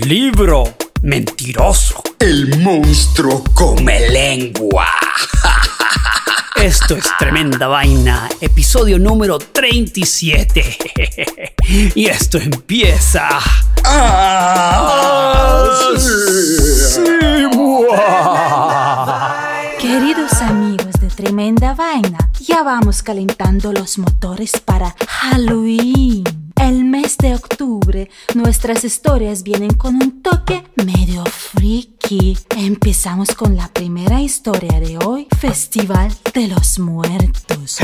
Libro mentiroso. El monstruo come lengua. Esto es tremenda vaina, episodio número 37. y esto empieza. Ah, sí. Vamos calentando los motores para Halloween. El mes de octubre, nuestras historias vienen con un toque medio freaky. Empezamos con la primera historia de hoy, Festival de los Muertos.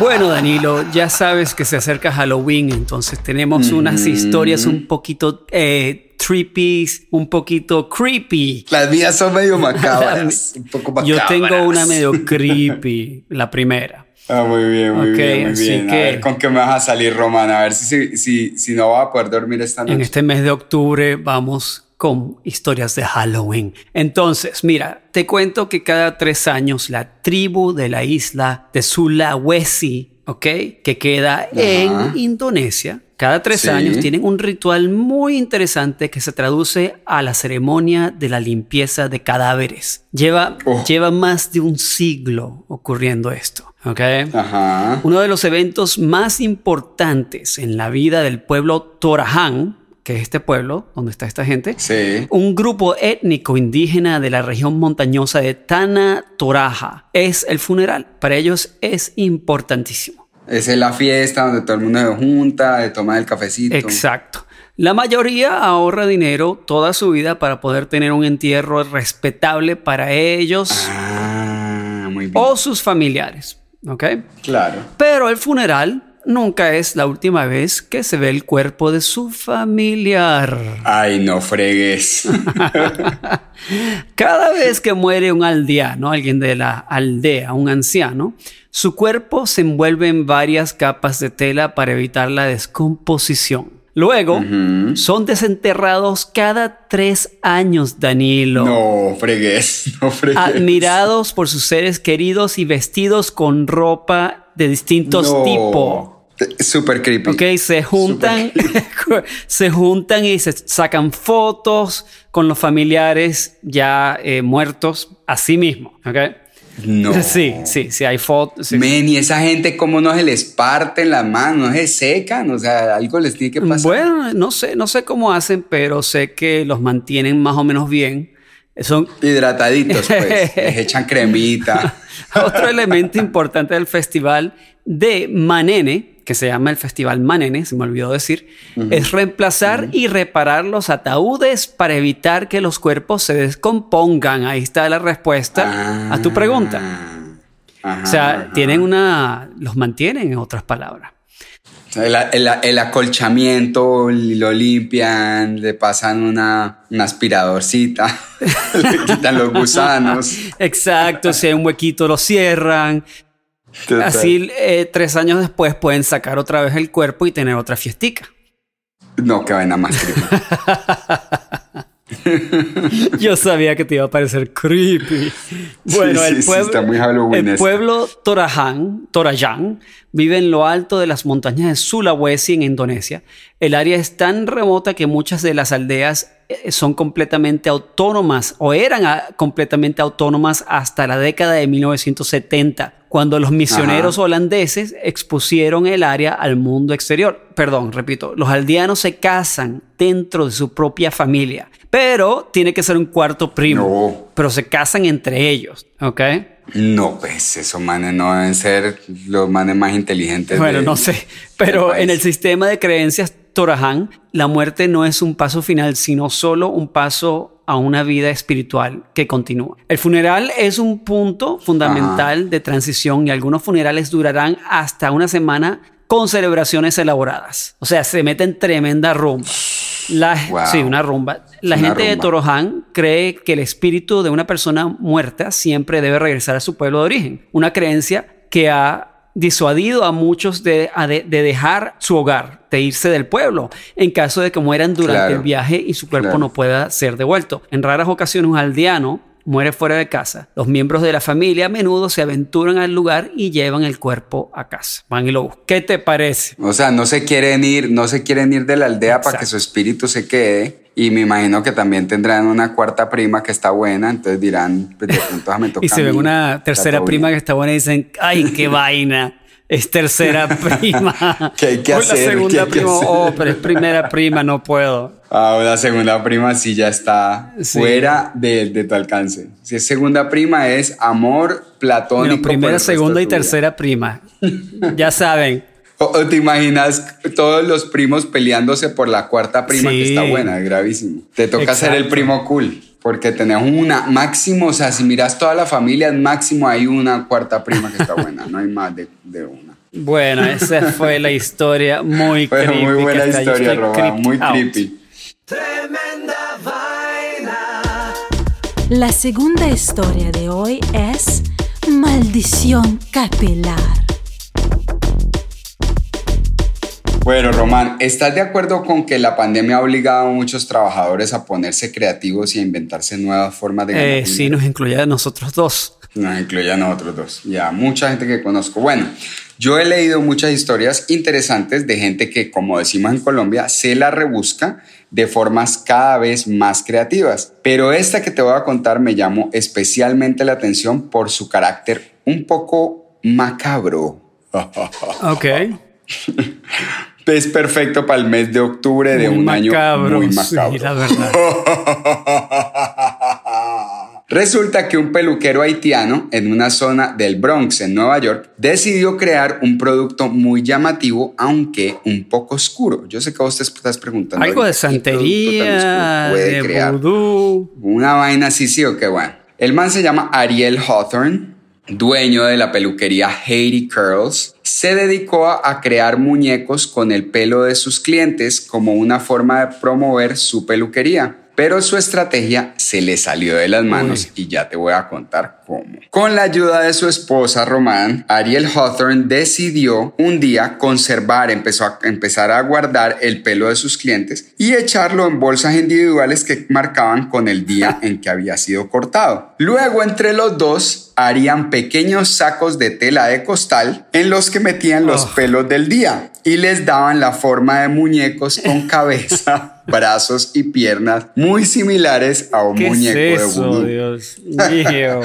Bueno, Danilo, ya sabes que se acerca Halloween, entonces tenemos unas historias un poquito eh, trippy, un poquito creepy. Las mías son medio macabras. un poco macabras. Yo tengo una medio creepy, la primera. Ah, muy bien, muy bien, muy así bien. A que- ver con qué me vas a salir, Román. A ver si, si, si no va a poder dormir esta noche. En este mes de octubre vamos con historias de Halloween. Entonces, mira, te cuento que cada tres años la tribu de la isla de Sulawesi, ¿ok? Que queda en Indonesia. Cada tres Sí. años tienen un ritual muy interesante que se traduce a la ceremonia de la limpieza de cadáveres. Lleva, Oh. lleva más de un siglo ocurriendo esto, ¿ok? Ajá. Uno de los eventos más importantes en la vida del pueblo Torajan, que es este pueblo donde está esta gente, Sí. un grupo étnico indígena de la región montañosa de Tana Toraja, es el funeral. Para ellos es importantísimo. Es la fiesta donde todo el mundo se junta, de tomar el cafecito. Exacto. La mayoría ahorra dinero toda su vida para poder tener un entierro respetable para ellos Ah, muy bien. o sus familiares. ¿Ok? Claro. Pero el funeral nunca es la última vez que se ve el cuerpo de su familiar. Ay, no fregues. Cada vez que muere un aldeano, alguien de la aldea, un anciano, su cuerpo se envuelve en varias capas de tela para evitar la descomposición. Luego, son desenterrados cada tres años, Danilo. no fregues. No fregues. Admirados por sus seres queridos y vestidos con ropa de distintos No. tipos. Súper creepy. Ok, se juntan, se juntan y se sacan fotos con los familiares ya eh, muertos a sí mismo. Ok. No. Sí, sí, sí, hay fotos. sí. Men, y esa gente, ¿cómo no se les parten las manos? No se secan. O sea, algo les tiene que pasar. Bueno, no sé, no sé cómo hacen, pero sé que los mantienen más o menos bien. Son Hidrataditos, pues. les echan cremita. Otro elemento importante del festival de Manene, que se llama el Festival Manene, se me olvidó decir, es reemplazar y reparar los ataúdes para evitar que los cuerpos se descompongan. Ahí está la respuesta a tu pregunta. Ajá, O sea, ajá. tienen una, los mantienen en otras palabras. El, el- el acolchamiento lo limpian, le pasan una, una aspiradorcita, le quitan los gusanos. Exacto, si hay un huequito lo cierran. Así eh, tres años después pueden sacar otra vez el cuerpo y tener otra fiestica. No, que vaina más. Yo sabía que te iba a parecer creepy. Bueno, Sí, el sí, sí, pueblo, está muy halloweenesco. el pueblo Torajan, vive en lo alto de las montañas de Sulawesi en Indonesia. El área es tan remota que muchas de las aldeas son completamente autónomas o eran ah, completamente autónomas hasta la década de 1970, cuando los misioneros Ajá. holandeses expusieron el área al mundo exterior. Perdón, repito, los aldeanos se casan dentro de su propia familia, pero tiene que ser un cuarto primo. No. Pero se casan entre ellos, ¿ok? No, pues esos manes no deben ser los manes más inteligentes. Bueno, de- no sé, pero en el sistema de creencias Torahan, la muerte no es un paso final, sino solo un paso a una vida espiritual que continúa. El funeral es un punto fundamental de transición y algunos funerales durarán hasta una semana con celebraciones elaboradas. O sea, se mete en tremenda rumba. La, Sí, una rumba. La gente de Torohan cree que el espíritu de una persona muerta siempre debe regresar a su pueblo de origen. Una creencia que ha disuadido a muchos de, dejar su hogar, de irse del pueblo, en caso de que mueran durante el viaje y su cuerpo no pueda ser devuelto. En raras ocasiones un aldeano muere fuera de casa. Los miembros de la familia a menudo se aventuran al lugar y llevan el cuerpo a casa. Van y lo buscan. ¿Qué te parece? O sea, no se quieren ir, no se quieren ir de la aldea para que su espíritu se quede y me imagino que también tendrán una cuarta prima que está buena, entonces dirán, pues, de pronto me toca Y se ven una tercera prima que está buena y dicen, ay, qué vaina. Es tercera prima. ¿Qué hay que hacer? la segunda prima, oh, pero es primera prima, no puedo. Ah, una segunda prima sí ya está fuera de, de, tu alcance. Si es segunda prima es amor platónico. primera, segunda y tercera prima. ya saben. O, te imaginas todos los primos peleándose por la cuarta prima que está buena, es gravísimo. Te toca ser el primo cool, porque tenés una máximo, o sea, si miras toda la familia, máximo hay una cuarta prima que está buena, no hay más de, una. Bueno, esa fue la historia muy creepy. Muy buena historia, Roba, muy creepy. Tremenda vaina. La segunda historia de hoy es Maldición Capilar. Bueno, Román, ¿estás de acuerdo con que la pandemia ha obligado a muchos trabajadores a ponerse creativos y a inventarse nuevas formas de ganar eh, Sí, nos incluye a nosotros dos. Nos incluye a nosotros dos. Ya, mucha gente que conozco. Bueno, yo he leído muchas historias interesantes de gente que, como decimos en Colombia, se la rebusca de formas cada vez más creativas. Pero esta que te voy a contar me llamó especialmente la atención por su carácter un poco macabro. Ok. es perfecto para el mes de octubre de un año muy macabro. la verdad. Resulta que un peluquero haitiano en una zona del Bronx, en Nueva York, decidió crear un producto muy llamativo, aunque un poco oscuro. Yo sé que vos te estás preguntando. Algo de santería, de crear? Una vaina así, sí o qué bueno. El man se llama Ariel Hawthorne dueño de la peluquería Haiti Curls, se dedicó a crear muñecos con el pelo de sus clientes como una forma de promover su peluquería. Pero su estrategia se le salió de las manos y ya te voy a contar cómo. Con la ayuda de su esposa Román, Ariel Hawthorne decidió un día conservar, empezó a empezar a guardar el pelo de sus clientes y echarlo en bolsas individuales que marcaban con el día en que había sido cortado. Luego entre los dos harían pequeños sacos de tela de costal en los que metían los oh. pelos del día y les daban la forma de muñecos con cabeza, brazos y piernas muy similares a un muñeco de vudú. Dios mío.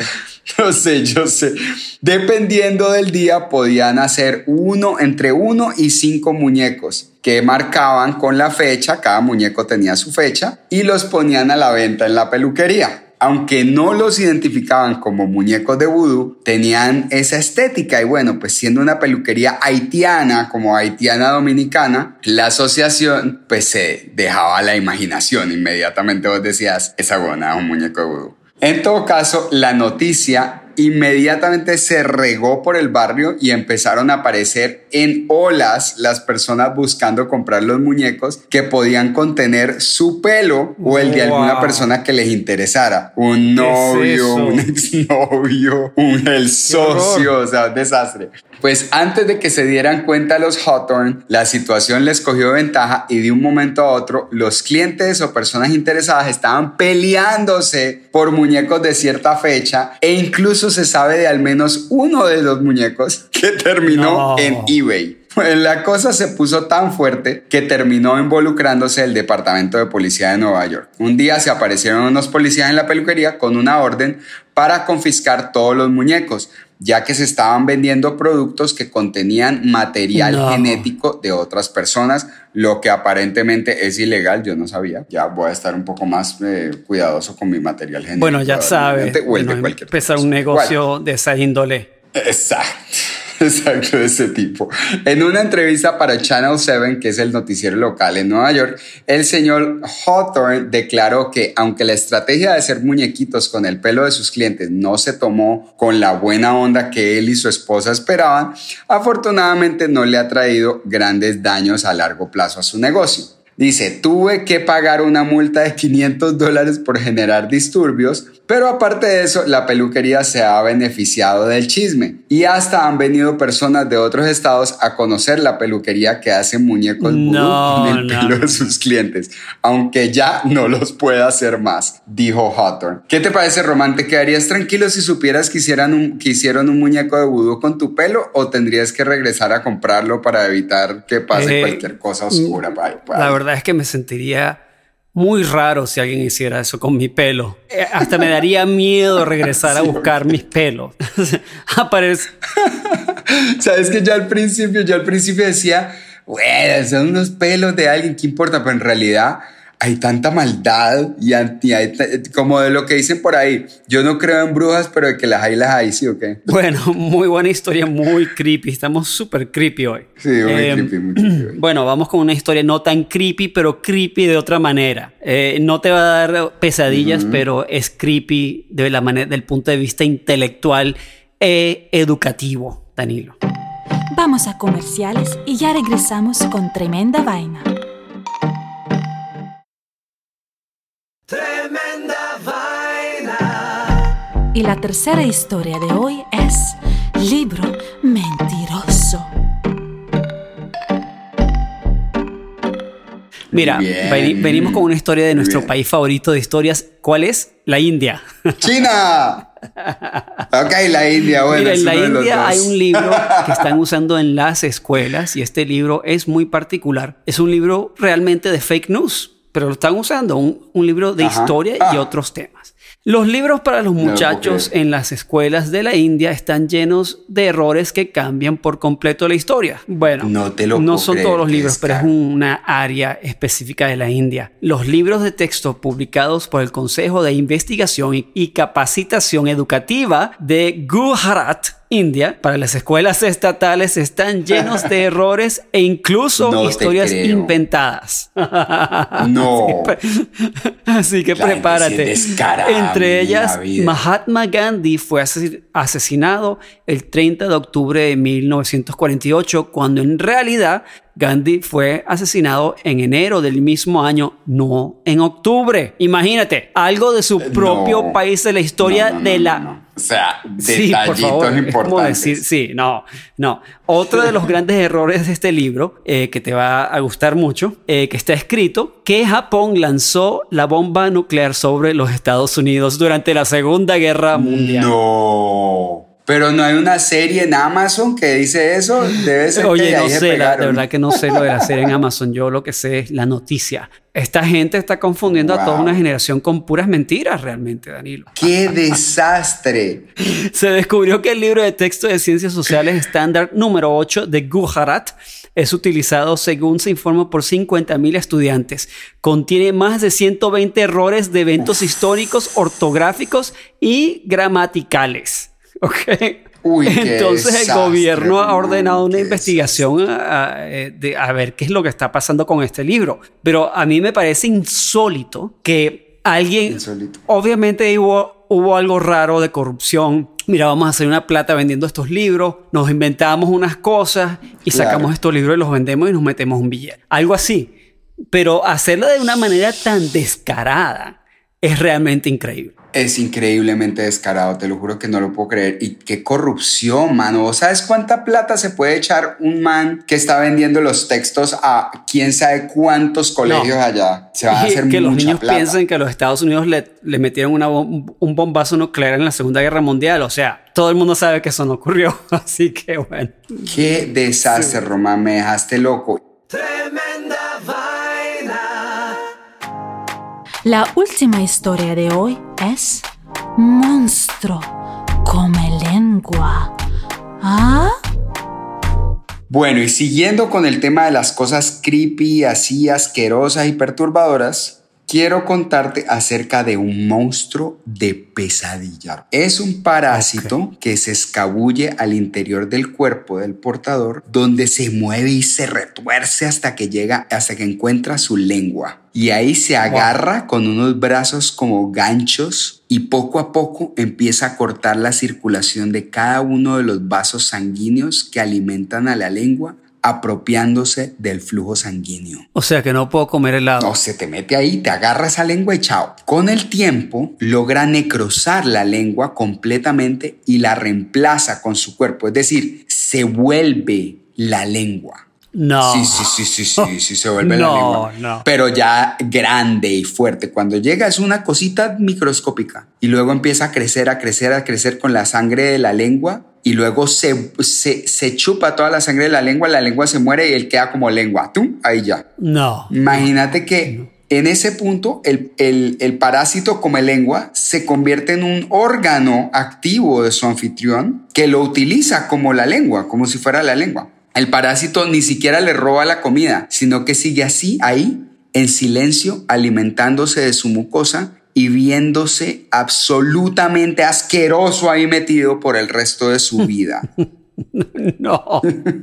no sé, yo sé. Dependiendo del día podían hacer uno entre uno y cinco muñecos que marcaban con la fecha, cada muñeco tenía su fecha y los ponían a la venta en la peluquería aunque no los identificaban como muñecos de vudú, tenían esa estética y bueno, pues siendo una peluquería haitiana como haitiana dominicana, la asociación pues se dejaba la imaginación, inmediatamente vos decías, esa buena es un muñeco de vudú. En todo caso, la noticia inmediatamente se regó por el barrio y empezaron a aparecer en olas las personas buscando comprar los muñecos que podían contener su pelo o el de alguna persona que les interesara. Un novio, un exnovio, un el socio, o sea, un desastre. Pues antes de que se dieran cuenta los Hawthorne, la situación les cogió ventaja y de un momento a otro los clientes o personas interesadas estaban peleándose por muñecos de cierta fecha e incluso se sabe de al menos uno de los muñecos que terminó en eBay. Pues la cosa se puso tan fuerte que terminó involucrándose el Departamento de Policía de Nueva York. Un día se aparecieron unos policías en la peluquería con una orden para confiscar todos los muñecos, ya que se estaban vendiendo productos que contenían material genético de otras personas, lo que aparentemente es ilegal, yo no sabía. Ya voy a estar un poco más eh, cuidadoso con mi material genético. Bueno, ya sabes, empezar un negocio de esa índole. Exacto. Exacto, de ese tipo. En una entrevista para Channel 7, que es el noticiero local en Nueva York, el señor Hawthorne declaró que aunque la estrategia de hacer muñequitos con el pelo de sus clientes no se tomó con la buena onda que él y su esposa esperaban, afortunadamente no le ha traído grandes daños a largo plazo a su negocio. Dice, tuve que pagar una multa de 500 dólares por generar disturbios, pero aparte de eso, la peluquería se ha beneficiado del chisme y hasta han venido personas de otros estados a conocer la peluquería que hace muñecos no, con el pelo de sus clientes, aunque ya no los pueda hacer más, dijo Hawthorne. ¿Qué te parece, Román? ¿Te quedarías tranquilo si supieras que, hicieran un, que hicieron un muñeco de vudú con tu pelo o tendrías que regresar a comprarlo para evitar que pase Eh, cualquier cosa oscura? Bye, bye. La verdad es que me sentiría muy raro si alguien hiciera eso con mi pelo. Eh, Hasta me daría miedo regresar a buscar mis pelos. Aparece. Sabes que yo al principio, yo al principio decía, bueno, son unos pelos de alguien, ¿qué importa? Pero en realidad hay tanta maldad y anti, hay como de lo que dicen por ahí. Yo no creo en brujas, pero de que las hay, las hay, ¿sí o qué? Bueno, muy buena historia, muy creepy. Estamos súper creepy hoy. Sí, muy Eh, creepy, muy creepy. Bueno, vamos con una historia no tan creepy, pero creepy de otra manera. Eh, no te va a dar pesadillas, pero es creepy de la manera, del punto de vista intelectual e educativo, Danilo. Vamos a comerciales y ya regresamos con tremenda vaina. Y la tercera historia de hoy es Libro Mentiroso. Mira, Bien. venimos con una historia de nuestro Bien. país favorito de historias. ¿Cuál es? La India. ¡China! Ok, la India, bueno. Mira, en la India hay un libro que están usando en las escuelas y este libro es muy particular. Es un libro realmente de fake news, pero lo están usando, un, un libro de Ajá. historia y Ah. otros temas. Los libros para los muchachos en las escuelas de la India están llenos de errores que cambian por completo la historia. Bueno, No te lo no puedo son creer, todos los libros, pero es una área específica de la India. Los libros de texto publicados por el Consejo de Investigación y Capacitación Educativa de Gujarat, India, para las escuelas estatales están llenos de errores e incluso No historias inventadas. No. Así que La prepárate. Entre en la ellas. Mahatma Gandhi fue ases- asesinado el 30 de octubre de 1948, cuando en realidad Gandhi fue asesinado en enero del mismo año, no en octubre. Imagínate, algo de su propio No. país de la historia No, no, de la... O sea, Sí, por detallitos favor. Es como importantes. decir, sí, no, no. Otro de los grandes errores de este libro, eh, que te va a gustar mucho, eh, que está escrito que Japón lanzó la bomba nuclear sobre los Estados Unidos durante la Segunda Guerra Mundial. No. Pero no hay una serie en Amazon que dice eso. Debe ser que Oye, de no sé, la- de verdad que no sé lo de la serie en Amazon. Yo lo que sé es la noticia. Esta gente está confundiendo a toda Wow. una generación con puras mentiras, realmente, Danilo. ¡Qué desastre! Se descubrió que el libro de texto de ciencias sociales estándar número 8 de Gujarat es utilizado según se informa por 50.000 estudiantes. Contiene más de 120 errores de eventos históricos, ortográficos y gramaticales. ¿Ok? Uy, Entonces el gobierno ha ordenado una investigación a, a- eh, de, a ver qué es lo que está pasando con este libro. Pero a mí me parece insólito que alguien, Insólito. obviamente hubo, hubo algo raro de corrupción. Mira, vamos a hacer una plata vendiendo estos libros, nos inventamos unas cosas y Claro. sacamos estos libros y los vendemos y nos metemos un billete. Algo así. Pero hacerlo de una manera tan descarada es realmente increíble. Es increíblemente descarado, te lo juro que no lo puedo creer. Y qué corrupción, mano. ¿Vos ¿Sabes cuánta plata se puede echar un man que está vendiendo los textos a quién sabe cuántos colegios allá? Se van a hacer que los niños plata. piensen que los Estados Unidos le, le metieron una bom- un bombazo nuclear en la Segunda Guerra Mundial. O sea, todo el mundo sabe que eso no ocurrió. Así que bueno. Qué desastre, Román. Me dejaste loco. La última historia de hoy es Monstruo come lengua. ¿Ah? Bueno, y siguiendo con el tema de las cosas creepy, así asquerosas y perturbadoras, quiero contarte acerca de un monstruo de pesadilla. Es un parásito que se escabulle al interior del cuerpo del portador, donde se mueve y se retuerce hasta que llega, hasta que encuentra su lengua. Y ahí se agarra con unos brazos como ganchos y poco a poco empieza a cortar la circulación de cada uno de los vasos sanguíneos que alimentan a la lengua apropiándose del flujo sanguíneo. O sea que no puedo comer helado. No, se te mete ahí, te agarra esa lengua y chao. Con el tiempo logra necrosar la lengua completamente y la reemplaza con su cuerpo, es decir, se vuelve la lengua. No. Sí, sí, sí, sí, sí, sí, se vuelve la lengua. No. Pero ya grande y fuerte. Cuando llega es una cosita microscópica y luego empieza a crecer, a crecer, a crecer con la sangre de la lengua y luego se, se, se, chupa toda la sangre de la lengua, la lengua se muere y él queda como lengua. ¿Tú? Ahí ya. No. Imagínate que en ese punto el, el, el, parásito come lengua se convierte en un órgano activo de su anfitrión que lo utiliza como la lengua, como si fuera la lengua. El parásito ni siquiera le roba la comida, sino que sigue así, ahí, en silencio, alimentándose de su mucosa y viéndose absolutamente asqueroso ahí metido por el resto de su vida. no.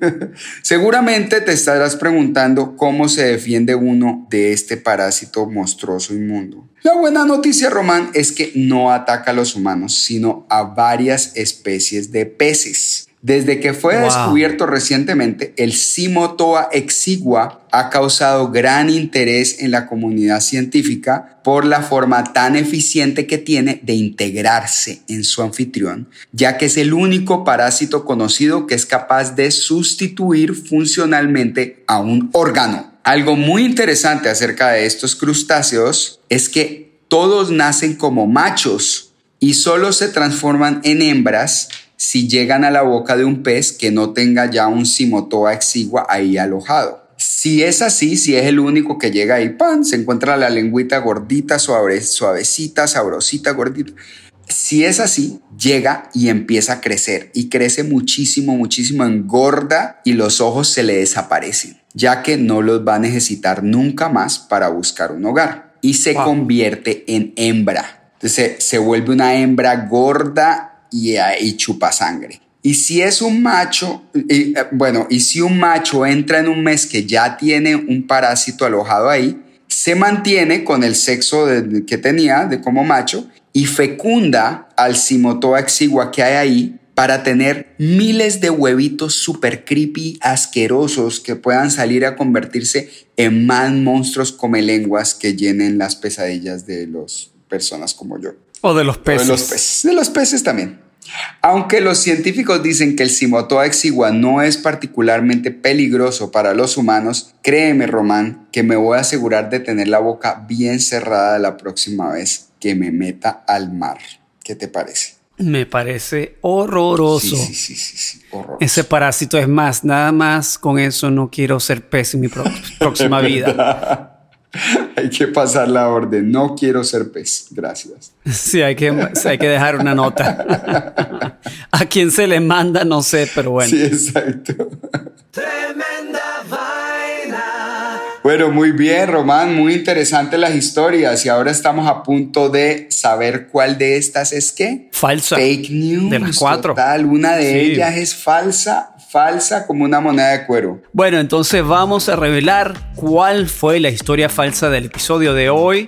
Seguramente te estarás preguntando cómo se defiende uno de este parásito monstruoso inmundo. La buena noticia, Román, es que no ataca a los humanos, sino a varias especies de peces. Desde que fue wow. descubierto recientemente, el Simotoa exigua ha causado gran interés en la comunidad científica por la forma tan eficiente que tiene de integrarse en su anfitrión, ya que es el único parásito conocido que es capaz de sustituir funcionalmente a un órgano. Algo muy interesante acerca de estos crustáceos es que todos nacen como machos y solo se transforman en hembras si llegan a la boca de un pez que no tenga ya un simotoa exigua ahí alojado. Si es así, si es el único que llega ahí, pan, se encuentra la lengüita gordita, suave, suavecita, sabrosita, gordita. Si es así, llega y empieza a crecer y crece muchísimo, muchísimo, engorda y los ojos se le desaparecen, ya que no los va a necesitar nunca más para buscar un hogar y se wow. convierte en hembra. Entonces se, se vuelve una hembra gorda y, y chupa sangre. Y si es un macho, y, bueno, y si un macho entra en un mes que ya tiene un parásito alojado ahí, se mantiene con el sexo que tenía de como macho y fecunda al simotoa exigua que hay ahí para tener miles de huevitos super creepy, asquerosos que puedan salir a convertirse en más monstruos come lenguas que llenen las pesadillas de las personas como yo. O de los peces. O de los peces. De los peces también. Aunque los científicos dicen que el Simotoa exigua no es particularmente peligroso para los humanos, créeme, Román, que me voy a asegurar de tener la boca bien cerrada la próxima vez que me meta al mar. ¿Qué te parece? Me parece horroroso. Sí, sí, sí, horroroso. Ese parásito es más, nada más con eso no quiero ser pez en mi próxima vida. hay que pasar la orden. No quiero ser pez. Gracias. Sí, hay que, hay que dejar una nota. A quién se le manda, no sé, pero bueno. Sí, exacto. Tremenda vaina. Bueno, muy bien, Román. Muy interesantes las historias. Y ahora estamos a punto de saber cuál de estas es qué. Falsa. Fake news. De las cuatro. Total. Una de Sí. ellas es falsa, falsa como una moneda de cuero. Bueno, entonces vamos a revelar cuál fue la historia falsa del episodio de hoy.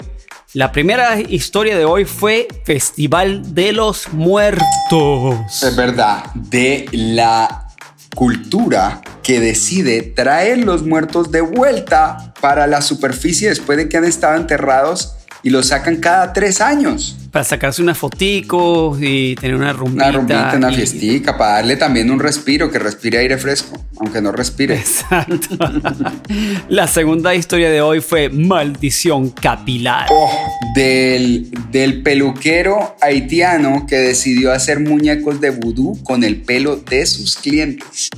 La primera historia de hoy fue Festival de los Muertos. Es verdad, de la cultura que decide traer los muertos de vuelta para la superficie después de que han estado enterrados y los sacan cada tres años. Para sacarse unas foticos y tener una rumbita. Una rumbita, una y- fiestica, para darle también un respiro, que respire aire fresco, aunque no respire. Exacto. La segunda historia de hoy fue Maldición Capilar. Oh, del, del peluquero haitiano que decidió hacer muñecos de vudú con el pelo de sus clientes.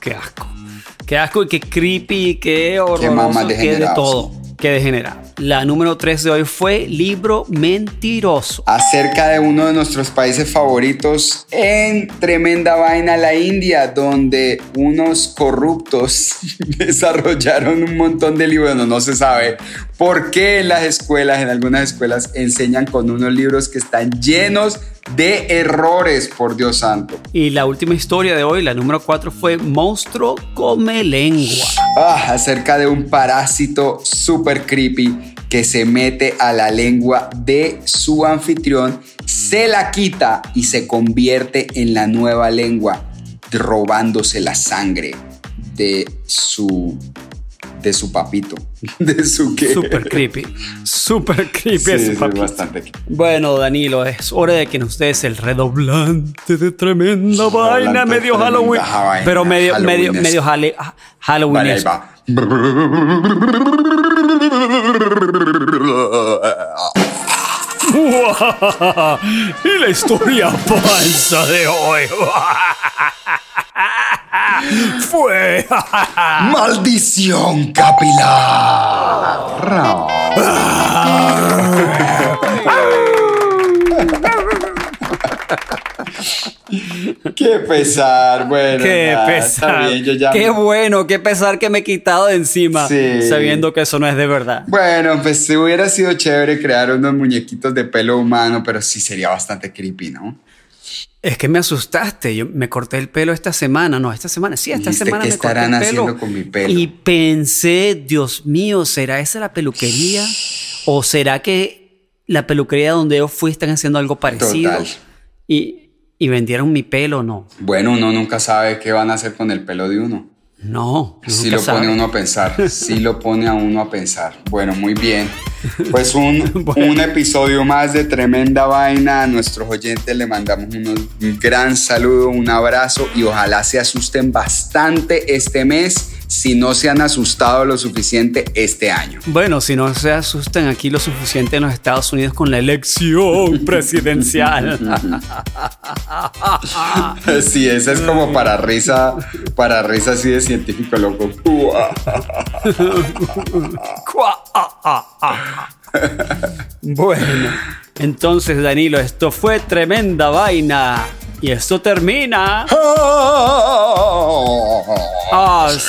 Qué asco. Qué asco y qué creepy, qué horroroso, más qué de todo. Qué degenerado. La número 3 de hoy fue Libro Mentiroso. Acerca de uno de nuestros países favoritos en tremenda vaina, la India, donde unos corruptos desarrollaron un montón de libros, no, no se sabe por qué en las escuelas, en algunas escuelas, enseñan con unos libros que están llenos de errores, por Dios santo. Y la última historia de hoy, la número 4, fue Monstruo come lengua. Ah, acerca de un parásito super creepy que se mete a la lengua de su anfitrión, se la quita y se convierte en la nueva lengua, robándose la sangre de su de su papito, de su que Super creepy, super creepy Sí, sí, papito. bastante. Bueno, Danilo, es hora de que nos des el redoblante de tremenda Redoblante vaina, medio Halloween. vaina, pero medio, medio, Halloweenesco. medio ha- Halloween. Vale, y la historia falsa de hoy. Fue. Maldición capilar. Qué pesar, bueno. Qué nada, pesar. bien, yo ya- Qué bueno, qué pesar que me he quitado de encima, Sí. sabiendo que eso no es de verdad. Bueno, pues si hubiera sido chévere crear unos muñequitos de pelo humano, pero sí sería bastante creepy, ¿no? Es que me asustaste. Yo me corté el pelo esta semana. No, esta semana. Sí, esta semana ¿qué me corté el pelo. haciendo con mi pelo? Y pensé, Dios mío, ¿será esa la peluquería? ¿O será que la peluquería donde yo fui están haciendo algo parecido? Total. Y, y vendieron mi pelo, no. Bueno, uno nunca sabe qué van a hacer con el pelo de uno. No. Sí lo pone sabe. uno a pensar, sí lo pone a uno a pensar. Bueno, muy bien. Pues un, Bueno. un episodio más de Tremenda Vaina. A nuestros oyentes le mandamos unos- un gran saludo, un abrazo y ojalá se asusten bastante este mes si no se han asustado lo suficiente este año. Bueno, si no se asustan aquí lo suficiente en los Estados Unidos con la elección presidencial. Sí, esa es como para risa, para risa así de científico loco. Ah, ah, ah. bueno, entonces Danilo, esto fue tremenda vaina. Y esto termina. Así.